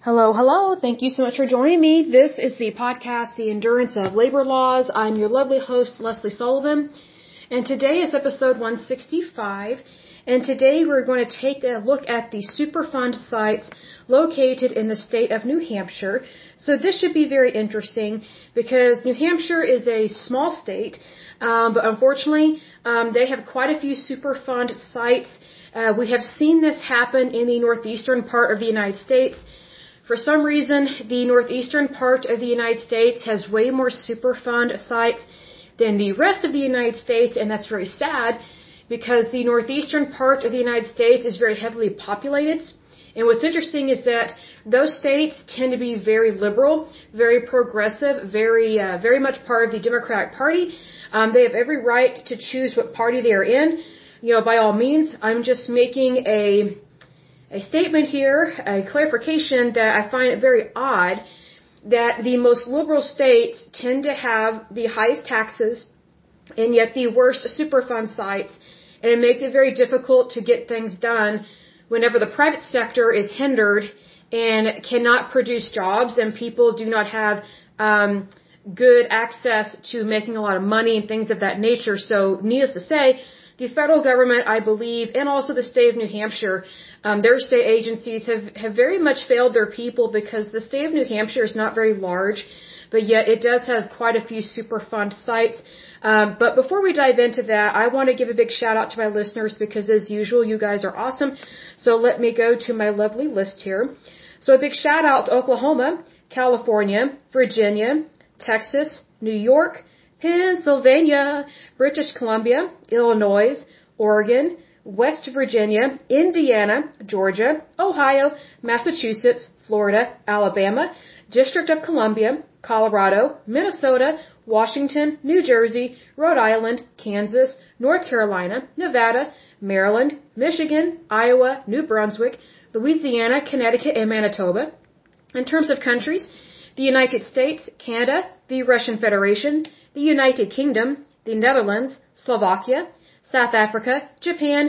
Hello, hello. Thank you so much for joining me. This is the podcast, The Endurance of Labor Laws. I'm your lovely host, Lesley Sullivan. And today is episode 165. And today we're going to take a look at the Superfund sites located in the state of New Hampshire. So this should be very interesting because New Hampshire is a small state, um, but unfortunately um, they have quite a few Superfund sites. Uh, we have seen this happen in the northeastern part of the United States. For some reason, the northeastern part of the United States has way more Superfund sites than the rest of the United States, and that's very sad because the northeastern part of the United States is very heavily populated. And what's interesting is that those states tend to be very liberal, very progressive, very, uh, very much part of the Democratic Party. Um, they have every right to choose what party they are in. You know, by all means, I'm just making a, a statement here, a clarification that I find it very odd that the most liberal states tend to have the highest taxes and yet the worst Superfund sites and it makes it very difficult to get things done whenever the private sector is hindered and cannot produce jobs and people do not have um, good access to making a lot of money and things of that nature. So, needless to say, the federal government, I believe, and also the state of New Hampshire, um, their state agencies have, have very much failed their people because the state of New Hampshire is not very large but yet it does have quite a few Superfund sites. Um, but before we dive into that, I want to give a big shout out to my listeners because as usual, you guys are awesome. So let me go to my lovely list here. So a big shout out to Oklahoma, California, Virginia, Texas, New York, Pennsylvania, British Columbia, Illinois, Oregon, West Virginia, Indiana, Georgia, Ohio, Massachusetts, Florida, Alabama, District of Columbia, Colorado, Minnesota, Washington, New Jersey, Rhode Island, Kansas, North Carolina, Nevada, Maryland, Michigan, Iowa, New Brunswick, Louisiana, Connecticut, and Manitoba. In terms of countries, the United States, Canada, the Russian Federation, the United Kingdom, the Netherlands, Slovakia, South Africa, Japan,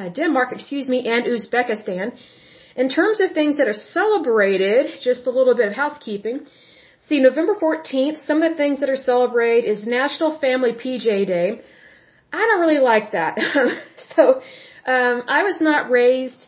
uh, Denmark, excuse me, and Uzbekistan. In terms of things that are celebrated, just a little bit of housekeeping. See, November 14th, some of the things that are celebrated is National Family PJ Day. I don't really like that. so, um, I was not raised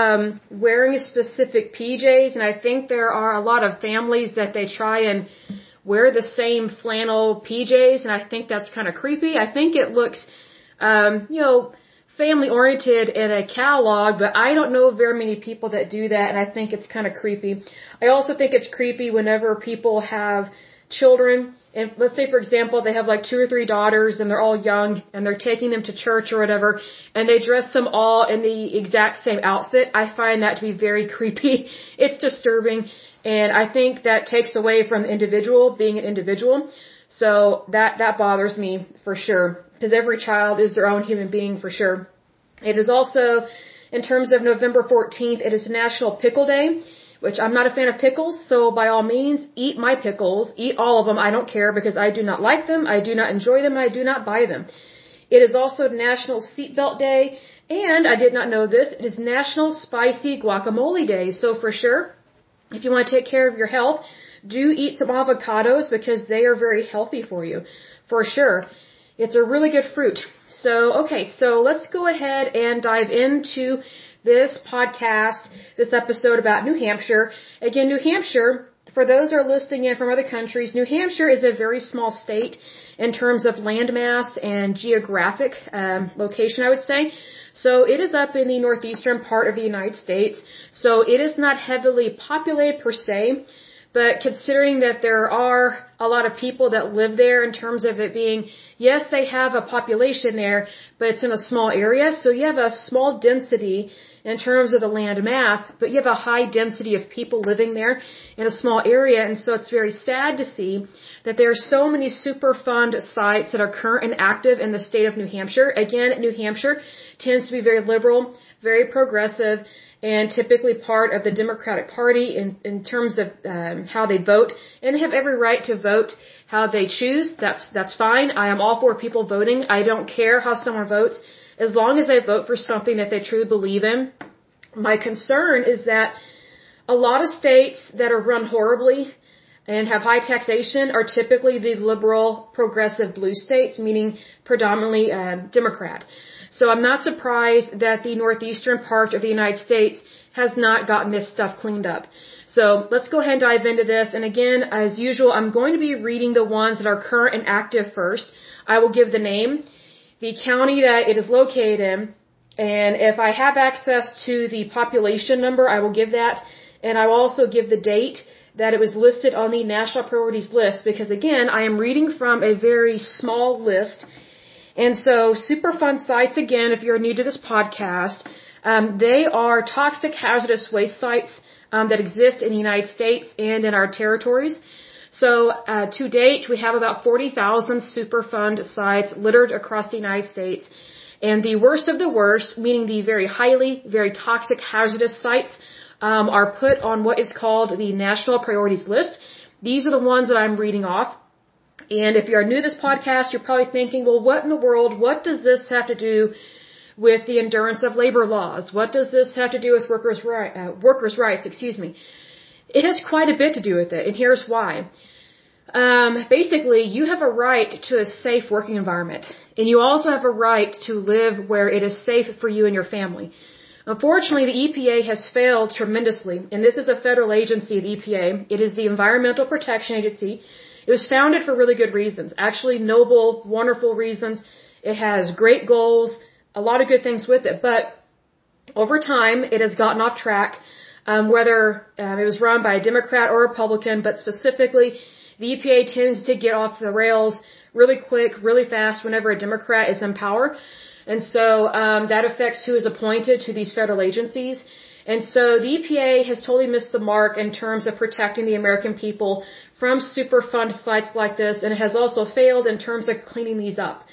um, wearing specific PJs, and I think there are a lot of families that they try and wear the same flannel PJs, and I think that's kind of creepy. I think it looks, um, you know, family oriented in a catalog, but I don't know very many people that do that, and I think it's kind of creepy. I also think it's creepy whenever people have children, and let's say for example they have like two or three daughters and they're all young and they're taking them to church or whatever, and they dress them all in the exact same outfit. I find that to be very creepy. It's disturbing, and I think that takes away from individual being an individual. So that that bothers me for sure because every child is their own human being for sure. It is also, in terms of November 14th, it is National Pickle Day, which I'm not a fan of pickles, so by all means, eat my pickles, eat all of them, I don't care because I do not like them, I do not enjoy them, and I do not buy them. It is also National Seatbelt Day, and I did not know this, it is National Spicy Guacamole Day, so for sure, if you want to take care of your health, do eat some avocados because they are very healthy for you, for sure. It's a really good fruit. So, okay, so let's go ahead and dive into this podcast, this episode about New Hampshire. Again, New Hampshire, for those who are listening in from other countries, New Hampshire is a very small state in terms of landmass and geographic um, location, I would say. So it is up in the northeastern part of the United States. So it is not heavily populated per se. But considering that there are a lot of people that live there in terms of it being, yes, they have a population there, but it's in a small area. So you have a small density in terms of the land mass, but you have a high density of people living there in a small area. And so it's very sad to see that there are so many Superfund sites that are current and active in the state of New Hampshire. Again, New Hampshire tends to be very liberal, very progressive, and typically part of the Democratic Party in, in terms of um, how they vote. And they have every right to vote how they choose. That's, that's fine. I am all for people voting. I don't care how someone votes as long as they vote for something that they truly believe in. My concern is that a lot of states that are run horribly and have high taxation are typically the liberal, progressive blue states, meaning predominantly uh, Democrat. So I'm not surprised that the northeastern part of the United States has not gotten this stuff cleaned up. So let's go ahead and dive into this. And again, as usual, I'm going to be reading the ones that are current and active first. I will give the name, the county that it is located in, and if I have access to the population number, I will give that. And I will also give the date that it was listed on the national priorities list because again, I am reading from a very small list. And so Superfund sites, again, if you're new to this podcast, um, they are toxic hazardous waste sites um, that exist in the United States and in our territories. So uh, to date, we have about 40,000 Superfund sites littered across the United States. And the worst of the worst, meaning the very highly, very toxic hazardous sites, um, are put on what is called the national priorities list. These are the ones that I'm reading off. And if you're new to this podcast, you're probably thinking, well, what in the world, what does this have to do with the endurance of labor laws? What does this have to do with workers' right, uh, workers' rights? Excuse me. It has quite a bit to do with it, and here's why. Um, basically, you have a right to a safe working environment, and you also have a right to live where it is safe for you and your family. Unfortunately, the EPA has failed tremendously, and this is a federal agency, the EPA. It is the Environmental Protection Agency. It was founded for really good reasons, actually noble, wonderful reasons. It has great goals, a lot of good things with it, but over time, it has gotten off track. Um, whether um, it was run by a Democrat or a Republican, but specifically, the EPA tends to get off the rails really quick, really fast whenever a Democrat is in power. And so um, that affects who is appointed to these federal agencies. And so the EPA has totally missed the mark in terms of protecting the American people from Superfund sites like this, and it has also failed in terms of cleaning these up.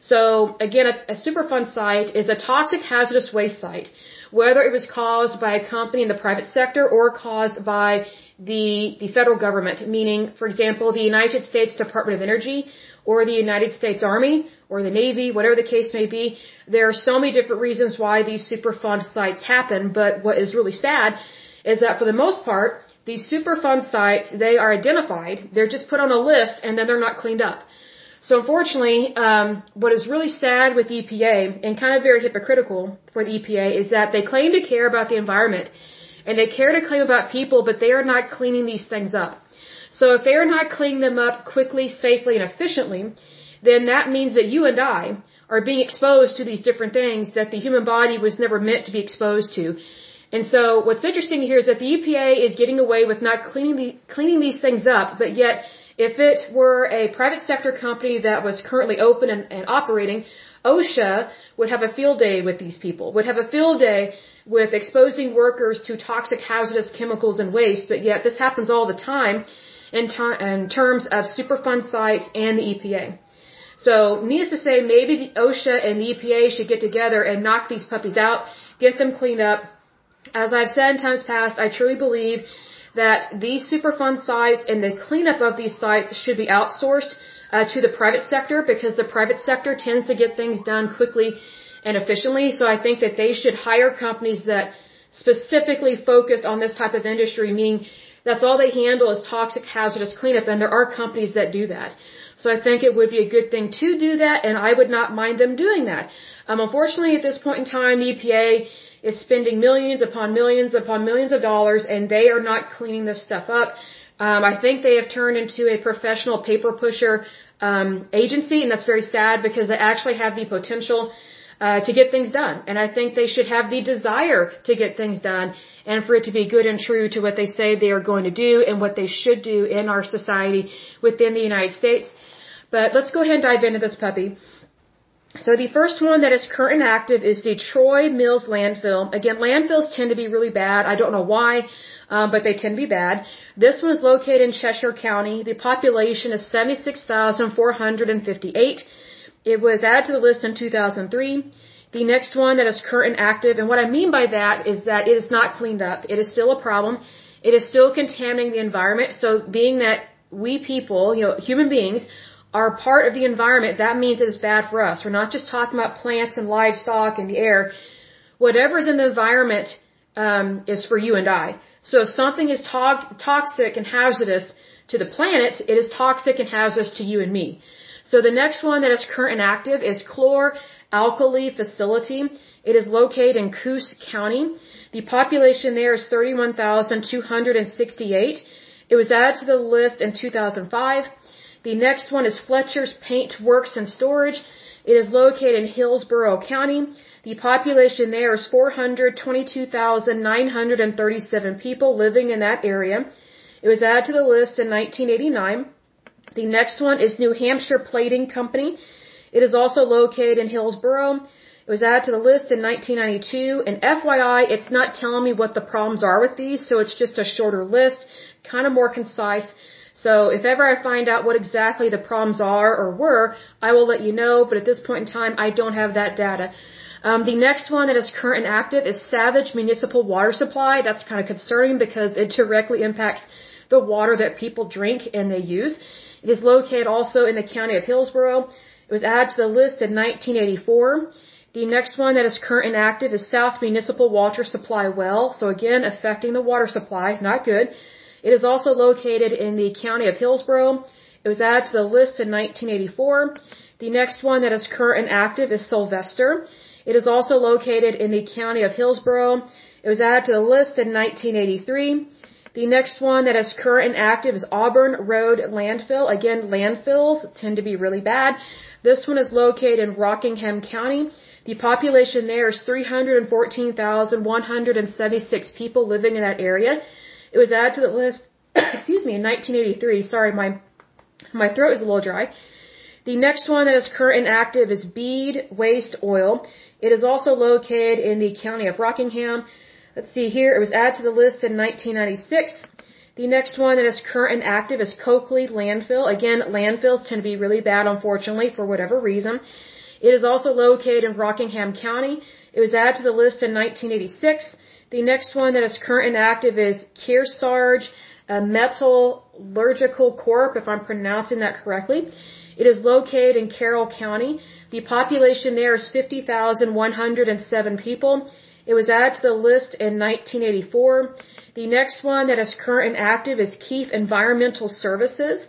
So again, a, a Superfund site is a toxic hazardous waste site, whether it was caused by a company in the private sector or caused by the, the federal government, meaning, for example, the United States Department of Energy or the United States Army or the Navy, whatever the case may be. There are so many different reasons why these Superfund sites happen, but what is really sad is that for the most part, these Superfund sites, they are identified, they're just put on a list and then they're not cleaned up. So unfortunately, um, what is really sad with the EPA and kind of very hypocritical for the EPA is that they claim to care about the environment and they care to claim about people, but they are not cleaning these things up. So if they are not cleaning them up quickly, safely, and efficiently, then that means that you and I are being exposed to these different things that the human body was never meant to be exposed to. And so what's interesting here is that the EPA is getting away with not cleaning the, cleaning these things up, but yet if it were a private sector company that was currently open and, and operating, OSHA would have a field day with these people, would have a field day with exposing workers to toxic hazardous chemicals and waste, but yet this happens all the time in, in terms of Superfund sites and the EPA. So, needless to say, maybe the OSHA and the EPA should get together and knock these puppies out, get them cleaned up. As I've said in times past, I truly believe that these Superfund sites and the cleanup of these sites should be outsourced uh, to the private sector because the private sector tends to get things done quickly and efficiently. So I think that they should hire companies that specifically focus on this type of industry, meaning that's all they handle is toxic hazardous cleanup, and there are companies that do that. So I think it would be a good thing to do that, and I would not mind them doing that. Um, unfortunately, at this point in time, the EPA is spending millions upon millions upon millions of dollars, and they are not cleaning this stuff up. Um, I think they have turned into a professional paper pusher um, agency, and that's very sad because they actually have the potential uh, to get things done. And I think they should have the desire to get things done and for it to be good and true to what they say they are going to do and what they should do in our society within the United States. But let's go ahead and dive into this puppy. So the first one that is current and active is the Troy Mills landfill. Again, landfills tend to be really bad. I don't know why, um, but they tend to be bad. This one is located in Cheshire County. The population is 76,458. It was added to the list in 2003. The next one that is current and active, and what I mean by that is that it is not cleaned up. It is still a problem. It is still contaminating the environment. So being that we people, you know, human beings, are part of the environment, that means it is bad for us. We're not just talking about plants and livestock and the air. Whatever's in the environment um, is for you and I. So if something is to- toxic and hazardous to the planet, it is toxic and hazardous to you and me. So the next one that is current and active is Chlor Alkali Facility. It is located in Coos County. The population there is 31,268. It was added to the list in 2005. The next one is Fletcher's Paint Works and Storage. It is located in Hillsborough County. The population there is 422,937 people living in that area. It was added to the list in 1989. The next one is New Hampshire Plating Company. It is also located in Hillsborough. It was added to the list in 1992. And FYI, it's not telling me what the problems are with these, so it's just a shorter list, kind of more concise. So if ever I find out what exactly the problems are or were, I will let you know, but at this point in time, I don't have that data. Um, the next one that is current and active is Savage Municipal Water Supply. That's kind of concerning because it directly impacts the water that people drink and they use. It is located also in the county of Hillsborough. It was added to the list in 1984. The next one that is current and active is South Municipal Water Supply Well. So again, affecting the water supply, not good. It is also located in the county of Hillsborough. It was added to the list in 1984. The next one that is current and active is Sylvester. It is also located in the county of Hillsborough. It was added to the list in 1983. The next one that is current and active is Auburn Road Landfill. Again, landfills tend to be really bad. This one is located in Rockingham County. The population there is 314,176 people living in that area. It was added to the list, excuse me, in 1983. Sorry, my, my throat is a little dry. The next one that is current and active is Beede Waste Oil. It is also located in the county of Rockingham. Let's see here. It was added to the list in 1996. The next one that is current and active is Coakley Landfill. Again, landfills tend to be really bad, unfortunately, for whatever reason. It is also located in Rockingham County. It was added to the list in 1986. The next one that is current and active is Kearsarge Metallurgical Corp, if I'm pronouncing that correctly. It is located in Carroll County. The population there is 50,107 people. It was added to the list in 1984. The next one that is current and active is Keefe Environmental Services.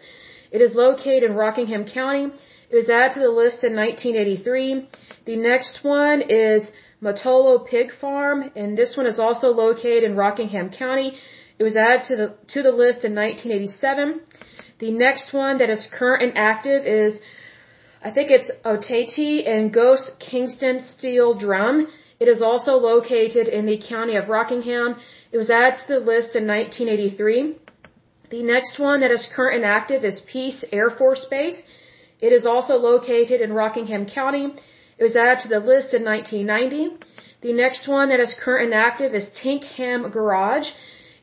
It is located in Rockingham County. It was added to the list in 1983. The next one is Mottolo Pig Farm, and this one is also located in Rockingham County. It was added to the to the list in 1987. The next one that is current and active is, I think it's Ottati and Ghost Kingston Steel Drum. It is also located in the county of Rockingham. It was added to the list in 1983. The next one that is current and active is Pease Air Force Base. It is also located in Rockingham County. It was added to the list in 1990. The next one that is current and active is Tinkham Garage.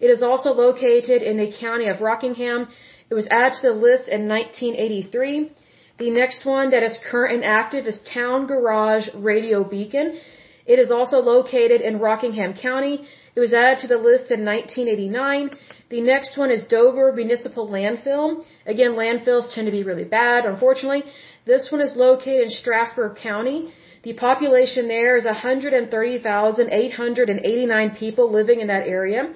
It is also located in the county of Rockingham. It was added to the list in 1983. The next one that is current and active is Town Garage Radio Beacon. It is also located in Rockingham County. It was added to the list in 1989. The next one is Dover Municipal Landfill. Again, landfills tend to be really bad, unfortunately. This one is located in Strafford County. The population there is 130,889 people living in that area.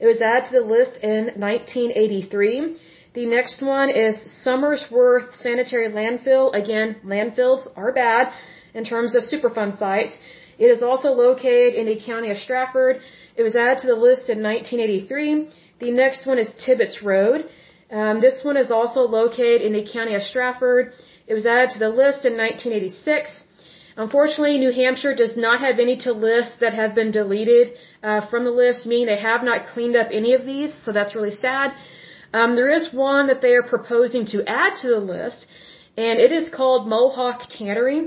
It was added to the list in 1983. The next one is Somersworth Sanitary Landfill. Again, landfills are bad in terms of Superfund sites. It is also located in the county of Strafford. It was added to the list in 1983. The next one is Tibbetts Road. Um, this one is also located in the county of Strafford. It was added to the list in 1986. Unfortunately, New Hampshire does not have any to list that have been deleted uh, from the list, meaning they have not cleaned up any of these, so that's really sad. Um, there is one that they are proposing to add to the list, and it is called Mohawk Tannery.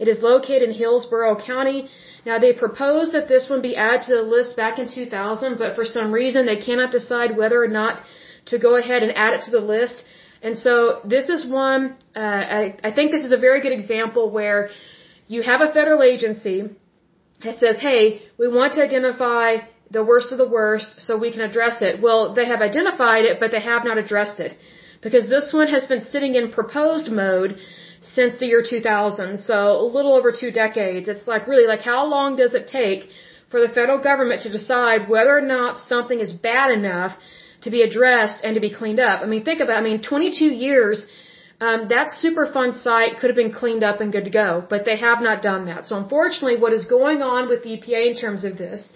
It is located in Hillsborough County. Now they proposed that this one be added to the list back in 2000, but for some reason they cannot decide whether or not to go ahead and add it to the list. And so this is one, uh, I, I think this is a very good example where you have a federal agency that says, hey, we want to identify the worst of the worst so we can address it. Well, they have identified it, but they have not addressed it. Because this one has been sitting in proposed mode since the year 2000. So a little over two decades. It's like really like how long does it take for the federal government to decide whether or not something is bad enough to be addressed and to be cleaned up. I mean, think about it. I mean, 22 years, um, that Superfund site could have been cleaned up and good to go, but they have not done that. So unfortunately, what is going on with the EPA in terms of this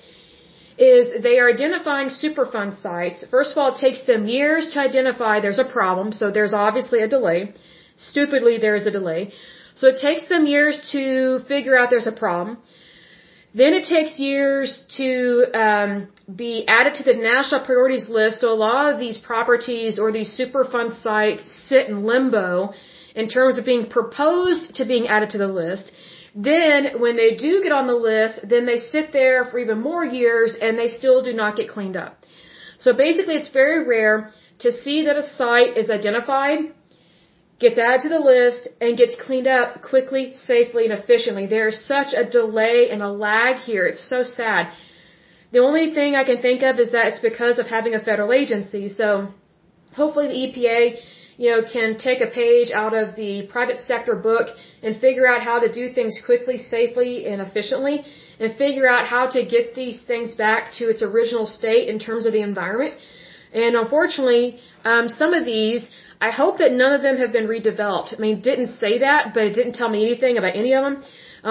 is they are identifying Superfund sites. First of all, it takes them years to identify there's a problem, so there's obviously a delay. Stupidly, there is a delay. So it takes them years to figure out there's a problem. Then it takes years to um, be added to the national priorities list. So a lot of these properties or these Superfund sites sit in limbo in terms of being proposed to being added to the list. Then when they do get on the list, then they sit there for even more years and they still do not get cleaned up. So basically it's very rare to see that a site is identified gets added to the list and gets cleaned up quickly, safely, and efficiently. There's such a delay and a lag here. It's so sad. The only thing I can think of is that it's because of having a federal agency. So hopefully the EPA, you know, can take a page out of the private sector book and figure out how to do things quickly, safely, and efficiently and figure out how to get these things back to its original state in terms of the environment. And unfortunately, um, some of these I hope that none of them have been redeveloped. I mean, didn't say that, but it didn't tell me anything about any of them.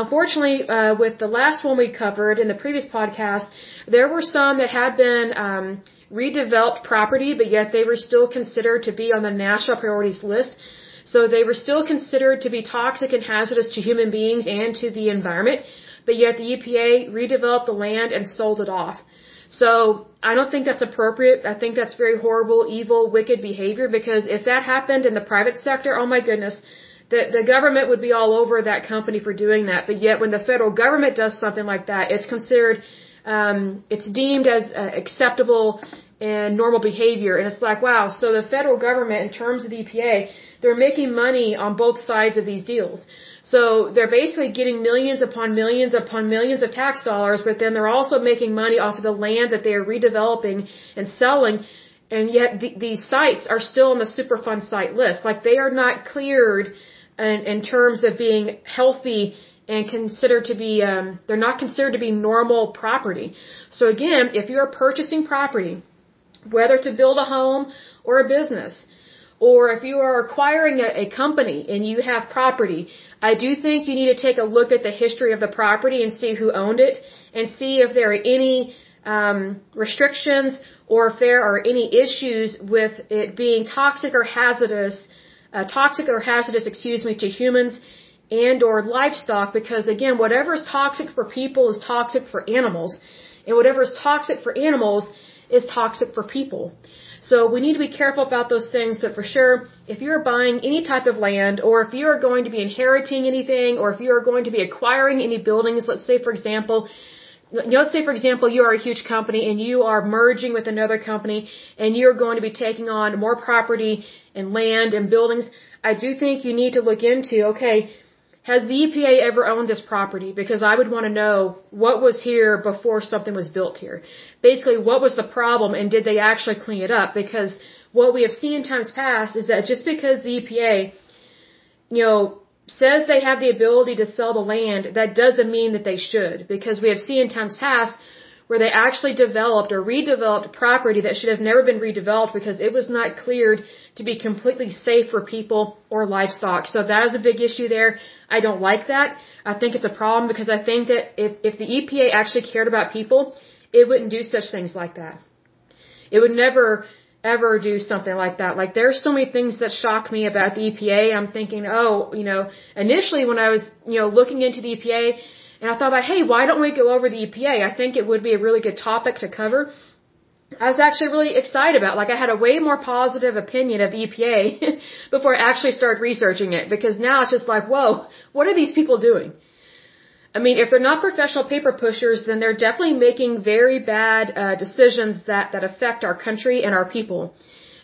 Unfortunately, uh, with the last one we covered in the previous podcast, there were some that had been um, redeveloped property, but yet they were still considered to be on the national priorities list. So they were still considered to be toxic and hazardous to human beings and to the environment, but yet the EPA redeveloped the land and sold it off. So I don't think that's appropriate. I think that's very horrible, evil, wicked behavior because if that happened in the private sector, oh my goodness, the, the government would be all over that company for doing that. But yet when the federal government does something like that, it's considered, um, it's deemed as uh, acceptable and normal behavior. And it's like, wow, so the federal government in terms of the EPA, they're making money on both sides of these deals. So they're basically getting millions upon millions upon millions of tax dollars, but then they're also making money off of the land that they are redeveloping and selling. And yet the, these sites are still on the Superfund site list. Like they are not cleared in, in terms of being healthy and considered to be, um, they're not considered to be normal property. So again, if you're purchasing property, whether to build a home or a business, or if you are acquiring a, a company and you have property, I do think you need to take a look at the history of the property and see who owned it and see if there are any um, restrictions or if there are any issues with it being toxic or hazardous, uh, toxic or hazardous, excuse me, to humans and or livestock because again, whatever is toxic for people is toxic for animals and whatever is toxic for animals is toxic for people. So we need to be careful about those things, but for sure, if you're buying any type of land, or if you are going to be inheriting anything, or if you are going to be acquiring any buildings, let's say for example, let's say for example you are a huge company and you are merging with another company and you're going to be taking on more property and land and buildings, I do think you need to look into, okay, has the EPA ever owned this property? Because I would want to know what was here before something was built here. Basically, what was the problem and did they actually clean it up? Because what we have seen in times past is that just because the EPA, you know, says they have the ability to sell the land, that doesn't mean that they should. Because we have seen in times past where they actually developed or redeveloped property that should have never been redeveloped because it was not cleared to be completely safe for people or livestock. So that is a big issue there. I don't like that. I think it's a problem because I think that if, if the EPA actually cared about people, it wouldn't do such things like that. It would never ever do something like that. Like there's so many things that shock me about the EPA. I'm thinking, oh, you know, initially when I was, you know, looking into the EPA, and I thought about, hey, why don't we go over the EPA? I think it would be a really good topic to cover. I was actually really excited about. Like I had a way more positive opinion of the EPA before I actually started researching it because now it's just like, whoa, what are these people doing? I mean, if they're not professional paper pushers, then they're definitely making very bad uh, decisions that that affect our country and our people.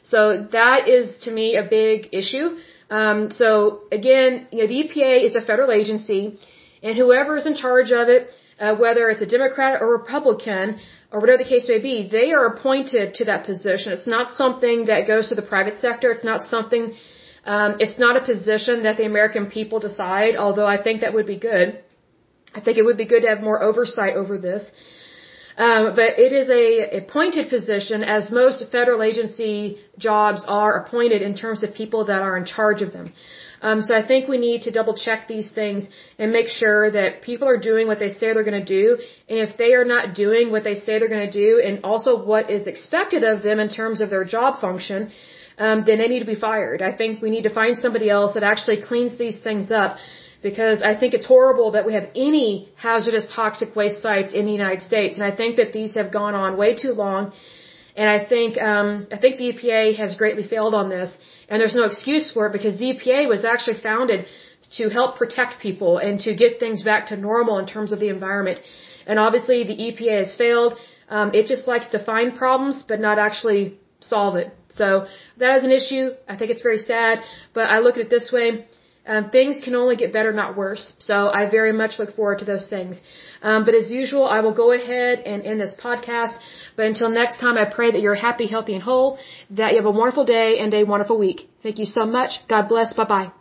So that is to me a big issue. Um, so again, you know, the EPA is a federal agency and whoever is in charge of it, uh, whether it's a Democrat or Republican or whatever the case may be, they are appointed to that position. It's not something that goes to the private sector. It's not something, um, it's not a position that the American people decide, although I think that would be good. I think it would be good to have more oversight over this. Um, but it is a appointed position, as most federal agency jobs are appointed in terms of people that are in charge of them. Um, so I think we need to double check these things and make sure that people are doing what they say they're going to do. And if they are not doing what they say they're going to do, and also what is expected of them in terms of their job function, um, then they need to be fired. I think we need to find somebody else that actually cleans these things up because I think it's horrible that we have any hazardous toxic waste sites in the United States. And I think that these have gone on way too long. And I think, um, I think the EPA has greatly failed on this. And there's no excuse for it because the EPA was actually founded to help protect people and to get things back to normal in terms of the environment. And obviously the EPA has failed. Um, it just likes to find problems, but not actually solve it. So that is an issue. I think it's very sad, but I look at it this way. Um, things can only get better, not worse. So I very much look forward to those things. Um, but as usual, I will go ahead and end this podcast. But until next time, I pray that you're happy, healthy, and whole, that you have a wonderful day and a wonderful week. Thank you so much. God bless. Bye bye.